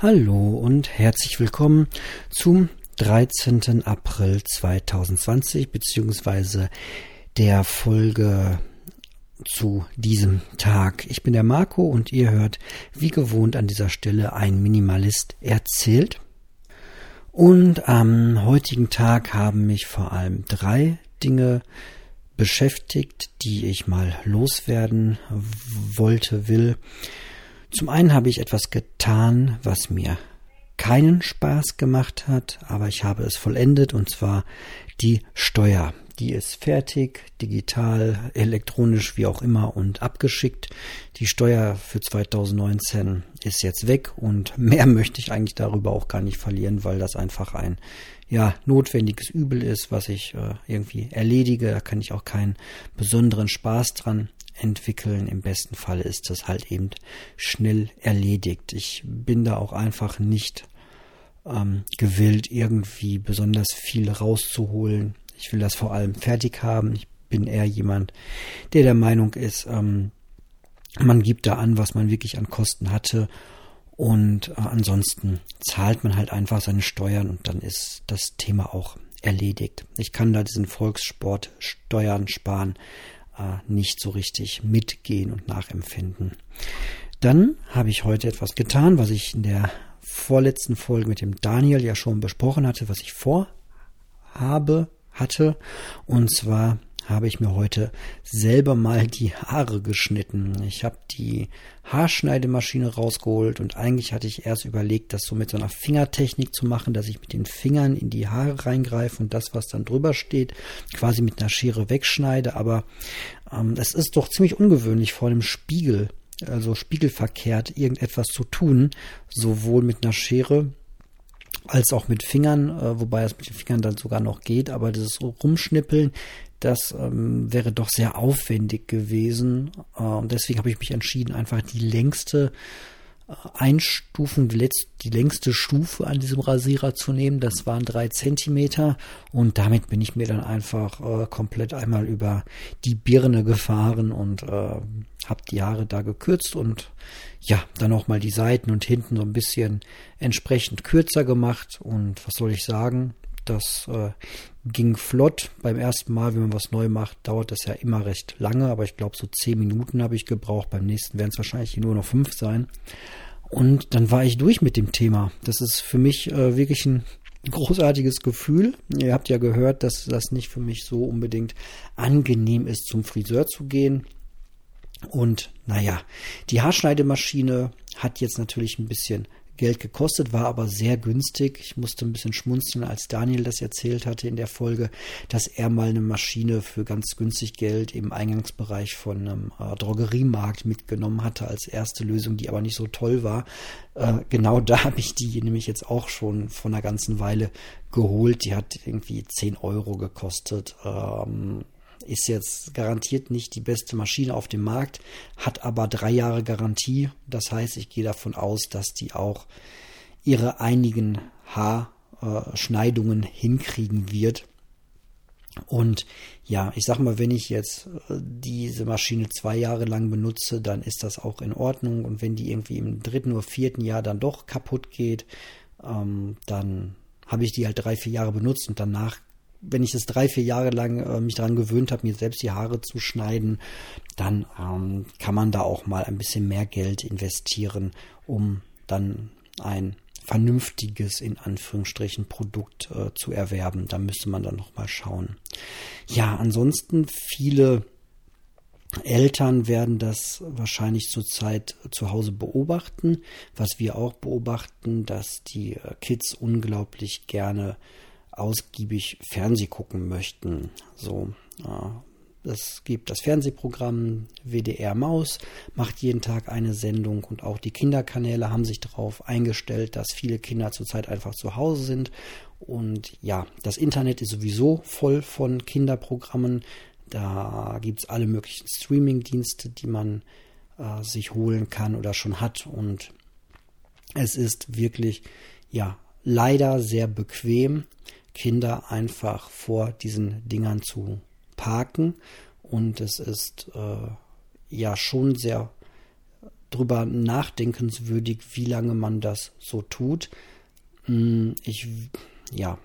Hallo und herzlich willkommen zum 13. April 2020 beziehungsweise der Folge zu diesem Tag. Ich bin der Marco und ihr hört wie gewohnt an dieser Stelle ein Minimalist erzählt. Und am heutigen Tag haben mich vor allem drei Dinge beschäftigt, die ich mal loswerden wollte, will. Zum einen habe ich etwas getan, was mir keinen Spaß gemacht hat, aber ich habe es vollendet und zwar die Steuer. Die ist fertig, digital, elektronisch, wie auch immer und abgeschickt. Die Steuer für 2019 ist jetzt weg und mehr möchte ich eigentlich darüber auch gar nicht verlieren, weil das einfach ein ja notwendiges Übel ist, was ich äh, irgendwie erledige. Da kann ich auch keinen besonderen Spaß dran entwickeln. Im besten Fall ist das halt eben schnell erledigt. Ich bin da auch einfach nicht ähm, gewillt, irgendwie besonders viel rauszuholen. Ich will das vor allem fertig haben. Ich bin eher jemand, der der Meinung ist, ähm, man gibt da an, was man wirklich an Kosten hatte. Und äh, ansonsten zahlt man halt einfach seine Steuern und dann ist das Thema auch erledigt. Ich kann da diesen Volkssport Steuern sparen nicht so richtig mitgehen und nachempfinden. Dann habe ich heute etwas getan, was ich in der vorletzten Folge mit dem Daniel ja schon besprochen hatte, was ich vorhabe, hatte. Und zwar habe ich mir heute selber mal die Haare geschnitten. Ich habe die Haarschneidemaschine rausgeholt und eigentlich hatte ich erst überlegt, das so mit so einer Fingertechnik zu machen, dass ich mit den Fingern in die Haare reingreife und das, was dann drüber steht, quasi mit einer Schere wegschneide. Aber ähm, es ist doch ziemlich ungewöhnlich vor dem Spiegel, also spiegelverkehrt, irgendetwas zu tun, sowohl mit einer Schere als auch mit Fingern, äh, wobei es mit den Fingern dann sogar noch geht, aber dieses Rumschnippeln, das ähm, wäre doch sehr aufwendig gewesen. Äh, deswegen habe ich mich entschieden, einfach die längste äh, Einstufen, die, die längste Stufe an diesem Rasierer zu nehmen. Das waren drei Zentimeter und damit bin ich mir dann einfach äh, komplett einmal über die Birne gefahren und äh, habe die Haare da gekürzt und ja, dann auch mal die Seiten und hinten so ein bisschen entsprechend kürzer gemacht und was soll ich sagen? Das äh, ging flott. Beim ersten Mal, wenn man was neu macht, dauert das ja immer recht lange, aber ich glaube, so zehn Minuten habe ich gebraucht. Beim nächsten werden es wahrscheinlich nur noch fünf sein. Und dann war ich durch mit dem Thema. Das ist für mich äh, wirklich ein großartiges Gefühl. Ihr habt ja gehört, dass das nicht für mich so unbedingt angenehm ist, zum Friseur zu gehen. Und naja, die Haarschneidemaschine hat jetzt natürlich ein bisschen Geld gekostet, war aber sehr günstig. Ich musste ein bisschen schmunzeln, als Daniel das erzählt hatte in der Folge, dass er mal eine Maschine für ganz günstig Geld im Eingangsbereich von einem äh, Drogeriemarkt mitgenommen hatte als erste Lösung, die aber nicht so toll war. Äh, genau da habe ich die nämlich jetzt auch schon vor einer ganzen Weile geholt. Die hat irgendwie 10 Euro gekostet. Ähm, ist jetzt garantiert nicht die beste Maschine auf dem Markt, hat aber drei Jahre Garantie. Das heißt, ich gehe davon aus, dass die auch ihre einigen Haarschneidungen hinkriegen wird. Und ja, ich sag mal, wenn ich jetzt äh, diese Maschine zwei Jahre lang benutze, dann ist das auch in Ordnung. Und wenn die irgendwie im dritten oder vierten Jahr dann doch kaputt geht, ähm, dann habe ich die halt drei, vier Jahre benutzt und danach wenn ich es drei, vier Jahre lang äh, mich daran gewöhnt habe, mir selbst die Haare zu schneiden, dann ähm, kann man da auch mal ein bisschen mehr Geld investieren, um dann ein vernünftiges, in Anführungsstrichen, Produkt äh, zu erwerben. Da müsste man dann noch mal schauen. Ja, ansonsten viele Eltern werden das wahrscheinlich zurzeit zu Hause beobachten. Was wir auch beobachten, dass die äh, Kids unglaublich gerne ausgiebig Fernseh gucken möchten. So, äh, es gibt das Fernsehprogramm WDR Maus, macht jeden Tag eine Sendung und auch die Kinderkanäle haben sich darauf eingestellt, dass viele Kinder zurzeit einfach zu Hause sind. Und ja, das Internet ist sowieso voll von Kinderprogrammen. Da gibt es alle möglichen Streaming-Dienste, die man äh, sich holen kann oder schon hat. Und es ist wirklich, ja, leider sehr bequem. Kinder einfach vor diesen Dingern zu parken. Und es ist äh, ja schon sehr drüber nachdenkenswürdig, wie lange man das so tut. Hm, ich, ja,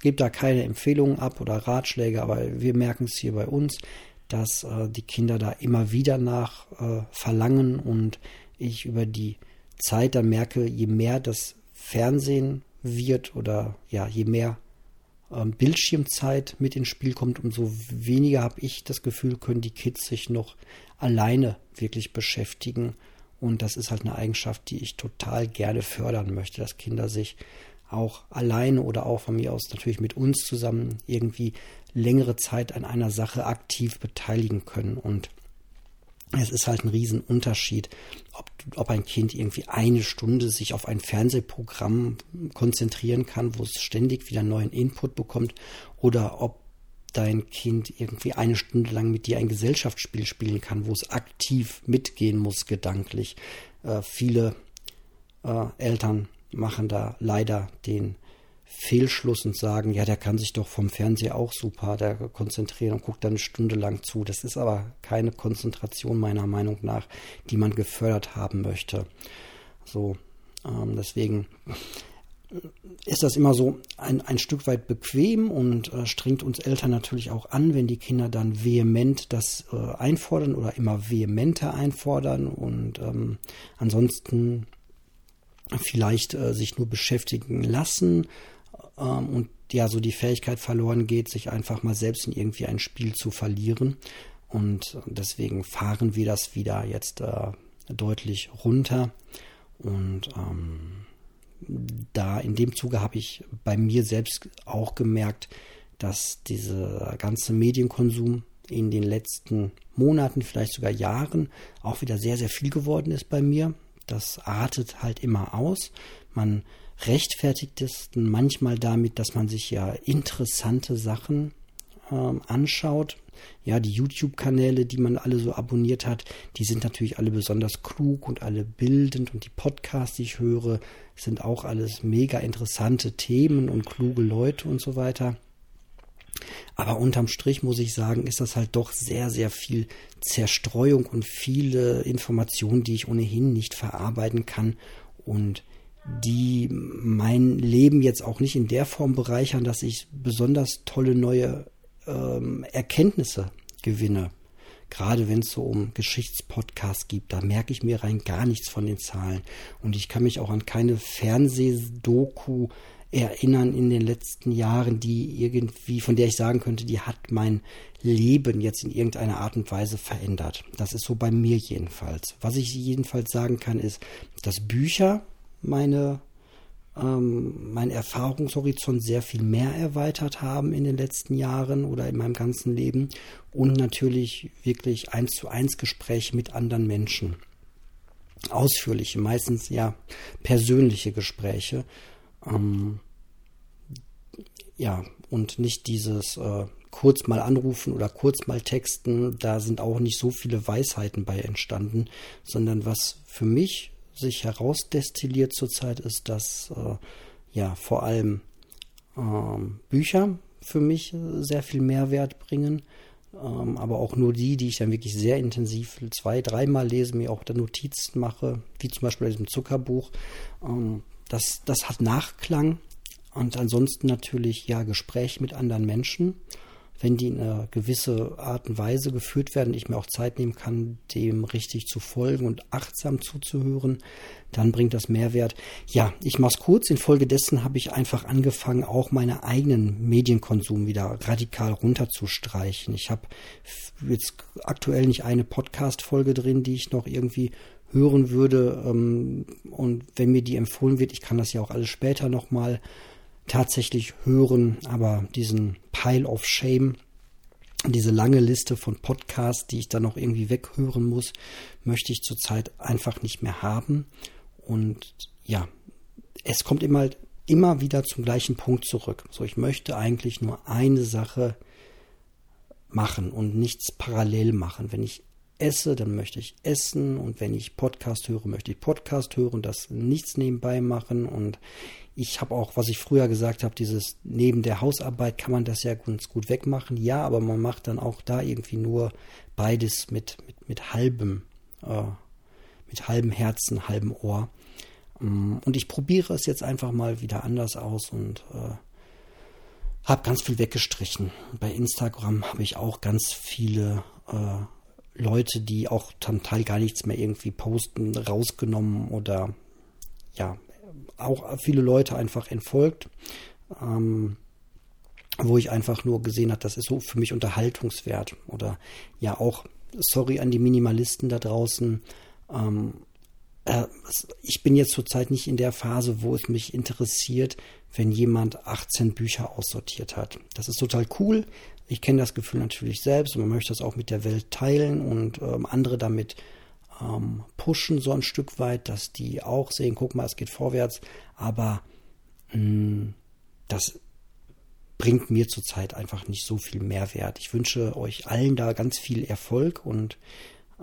gebe da keine Empfehlungen ab oder Ratschläge, aber wir merken es hier bei uns, dass äh, die Kinder da immer wieder nach äh, verlangen und ich über die Zeit dann merke, je mehr das Fernsehen wird oder ja, je mehr Bildschirmzeit mit ins Spiel kommt, umso weniger habe ich das Gefühl, können die Kids sich noch alleine wirklich beschäftigen. Und das ist halt eine Eigenschaft, die ich total gerne fördern möchte, dass Kinder sich auch alleine oder auch von mir aus natürlich mit uns zusammen irgendwie längere Zeit an einer Sache aktiv beteiligen können. Und es ist halt ein Riesenunterschied, ob, ob ein Kind irgendwie eine Stunde sich auf ein Fernsehprogramm konzentrieren kann, wo es ständig wieder neuen Input bekommt, oder ob dein Kind irgendwie eine Stunde lang mit dir ein Gesellschaftsspiel spielen kann, wo es aktiv mitgehen muss, gedanklich. Äh, viele äh, Eltern machen da leider den Fehlschluss und sagen, ja, der kann sich doch vom Fernseher auch super der konzentrieren und guckt dann eine Stunde lang zu. Das ist aber keine Konzentration meiner Meinung nach, die man gefördert haben möchte. So, ähm, deswegen ist das immer so ein, ein Stück weit bequem und äh, strengt uns Eltern natürlich auch an, wenn die Kinder dann vehement das äh, einfordern oder immer vehementer einfordern und ähm, ansonsten vielleicht äh, sich nur beschäftigen lassen ähm, und ja, so die Fähigkeit verloren geht, sich einfach mal selbst in irgendwie ein Spiel zu verlieren. Und deswegen fahren wir das wieder jetzt äh, deutlich runter. Und ähm, da in dem Zuge habe ich bei mir selbst auch gemerkt, dass dieser ganze Medienkonsum in den letzten Monaten, vielleicht sogar Jahren, auch wieder sehr, sehr viel geworden ist bei mir. Das artet halt immer aus. Man rechtfertigt es manchmal damit, dass man sich ja interessante Sachen ähm, anschaut. Ja, die YouTube-Kanäle, die man alle so abonniert hat, die sind natürlich alle besonders klug und alle bildend und die Podcasts, die ich höre, sind auch alles mega interessante Themen und kluge Leute und so weiter. Aber unterm Strich muss ich sagen, ist das halt doch sehr, sehr viel Zerstreuung und viele Informationen, die ich ohnehin nicht verarbeiten kann und die mein Leben jetzt auch nicht in der Form bereichern, dass ich besonders tolle neue ähm, Erkenntnisse gewinne. Gerade wenn es so um Geschichtspodcasts gibt, da merke ich mir rein gar nichts von den Zahlen. Und ich kann mich auch an keine Fernsehdoku erinnern in den letzten Jahren, die irgendwie, von der ich sagen könnte, die hat mein Leben jetzt in irgendeiner Art und Weise verändert. Das ist so bei mir jedenfalls. Was ich jedenfalls sagen kann, ist, dass Bücher meine ähm, mein Erfahrungshorizont sehr viel mehr erweitert haben in den letzten Jahren oder in meinem ganzen Leben und natürlich wirklich eins zu eins Gespräche mit anderen Menschen. Ausführliche, meistens ja persönliche Gespräche. Ähm, ja, und nicht dieses äh, kurz mal anrufen oder kurz mal texten. Da sind auch nicht so viele Weisheiten bei entstanden, sondern was für mich sich herausdestilliert zurzeit ist, dass äh, ja vor allem ähm, Bücher für mich sehr viel Mehrwert bringen, ähm, aber auch nur die, die ich dann wirklich sehr intensiv zwei, dreimal lese, mir auch da Notizen mache, wie zum Beispiel bei diesem Zuckerbuch. Ähm, das, das hat Nachklang. Und ansonsten natürlich ja Gespräch mit anderen Menschen wenn die in einer gewisse Art und Weise geführt werden, ich mir auch Zeit nehmen kann, dem richtig zu folgen und achtsam zuzuhören, dann bringt das Mehrwert. Ja, ich mache es kurz. Infolgedessen habe ich einfach angefangen, auch meine eigenen Medienkonsum wieder radikal runterzustreichen. Ich habe jetzt aktuell nicht eine Podcast-Folge drin, die ich noch irgendwie hören würde. Ähm, und wenn mir die empfohlen wird, ich kann das ja auch alles später nochmal tatsächlich hören, aber diesen Pile of Shame, diese lange Liste von Podcasts, die ich dann noch irgendwie weghören muss, möchte ich zurzeit einfach nicht mehr haben. Und ja, es kommt immer, immer wieder zum gleichen Punkt zurück. So, ich möchte eigentlich nur eine Sache machen und nichts parallel machen. Wenn ich esse, dann möchte ich essen und wenn ich Podcast höre, möchte ich Podcast hören, das nichts nebenbei machen und ich habe auch, was ich früher gesagt habe, dieses neben der Hausarbeit kann man das ja ganz gut wegmachen. Ja, aber man macht dann auch da irgendwie nur beides mit, mit, mit halbem, äh, mit halbem Herzen, halbem Ohr. Ähm, und ich probiere es jetzt einfach mal wieder anders aus und äh, habe ganz viel weggestrichen. Bei Instagram habe ich auch ganz viele äh, Leute, die auch zum Teil gar nichts mehr irgendwie posten, rausgenommen oder ja, auch viele Leute einfach entfolgt, ähm, wo ich einfach nur gesehen habe, das ist so für mich unterhaltungswert oder ja auch, sorry an die Minimalisten da draußen, ähm, äh, ich bin jetzt zurzeit nicht in der Phase, wo es mich interessiert, wenn jemand 18 Bücher aussortiert hat. Das ist total cool. Ich kenne das Gefühl natürlich selbst und man möchte das auch mit der Welt teilen und ähm, andere damit ähm, pushen, so ein Stück weit, dass die auch sehen, guck mal, es geht vorwärts. Aber mh, mm, das bringt mir zurzeit einfach nicht so viel Mehrwert. Ich wünsche euch allen da ganz viel Erfolg und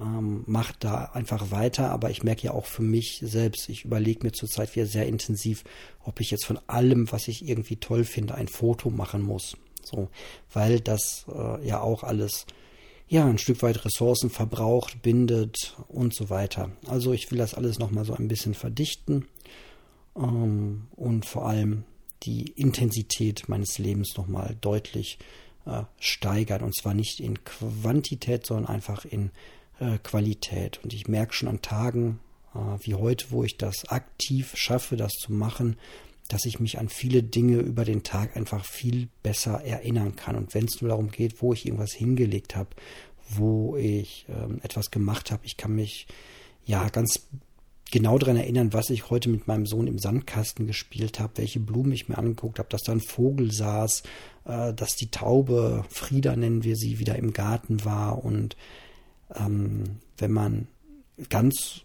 ähm, macht da einfach weiter. Aber ich merke ja auch für mich selbst, ich überlege mir zurzeit wieder sehr intensiv, ob ich jetzt von allem, was ich irgendwie toll finde, ein Foto machen muss. So, weil das äh, ja auch alles ja ein Stück weit Ressourcen verbraucht, bindet und so weiter. Also ich will das alles nochmal so ein bisschen verdichten ähm, und vor allem die Intensität meines Lebens nochmal deutlich äh, steigern. Und zwar nicht in Quantität, sondern einfach in äh, Qualität. Und ich merke schon an Tagen äh, wie heute, wo ich das aktiv schaffe, das zu machen, dass ich mich an viele Dinge über den Tag einfach viel besser erinnern kann. Und wenn es nur darum geht, wo ich irgendwas hingelegt habe, wo ich ähm, etwas gemacht habe, ich kann mich ja ganz genau daran erinnern, was ich heute mit meinem Sohn im Sandkasten gespielt habe, welche Blumen ich mir angeguckt habe, dass da ein Vogel saß, äh, dass die Taube, Frieda nennen wir sie, wieder im Garten war und ähm, wenn man ganz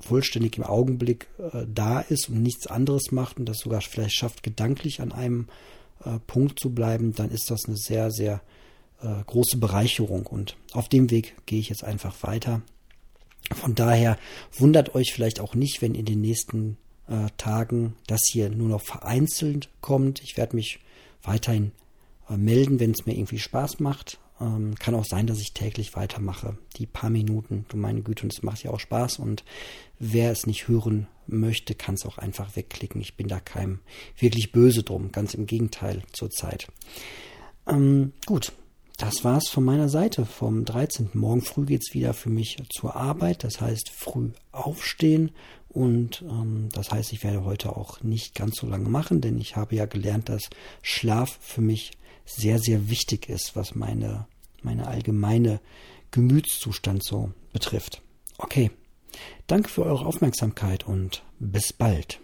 vollständig im Augenblick äh, da ist und nichts anderes macht und das sogar vielleicht schafft, gedanklich an einem äh, Punkt zu bleiben, dann ist das eine sehr, sehr äh, große Bereicherung. Und auf dem Weg gehe ich jetzt einfach weiter. Von daher wundert euch vielleicht auch nicht, wenn in den nächsten äh, Tagen das hier nur noch vereinzelt kommt. Ich werde mich weiterhin äh, melden, wenn es mir irgendwie Spaß macht. Ähm, kann auch sein, dass ich täglich weitermache. Die paar Minuten, du meine Güte, und es macht ja auch Spaß. Und wer es nicht hören möchte, kann es auch einfach wegklicken. Ich bin da keinem wirklich böse drum. Ganz im Gegenteil zurzeit. Ähm, gut, das war's von meiner Seite vom 13. Morgen früh geht's wieder für mich zur Arbeit. Das heißt früh aufstehen. Und ähm, das heißt, ich werde heute auch nicht ganz so lange machen, denn ich habe ja gelernt, dass Schlaf für mich sehr, sehr wichtig ist, was meine, meine allgemeine Gemütszustand so betrifft. Okay. Danke für eure Aufmerksamkeit und bis bald.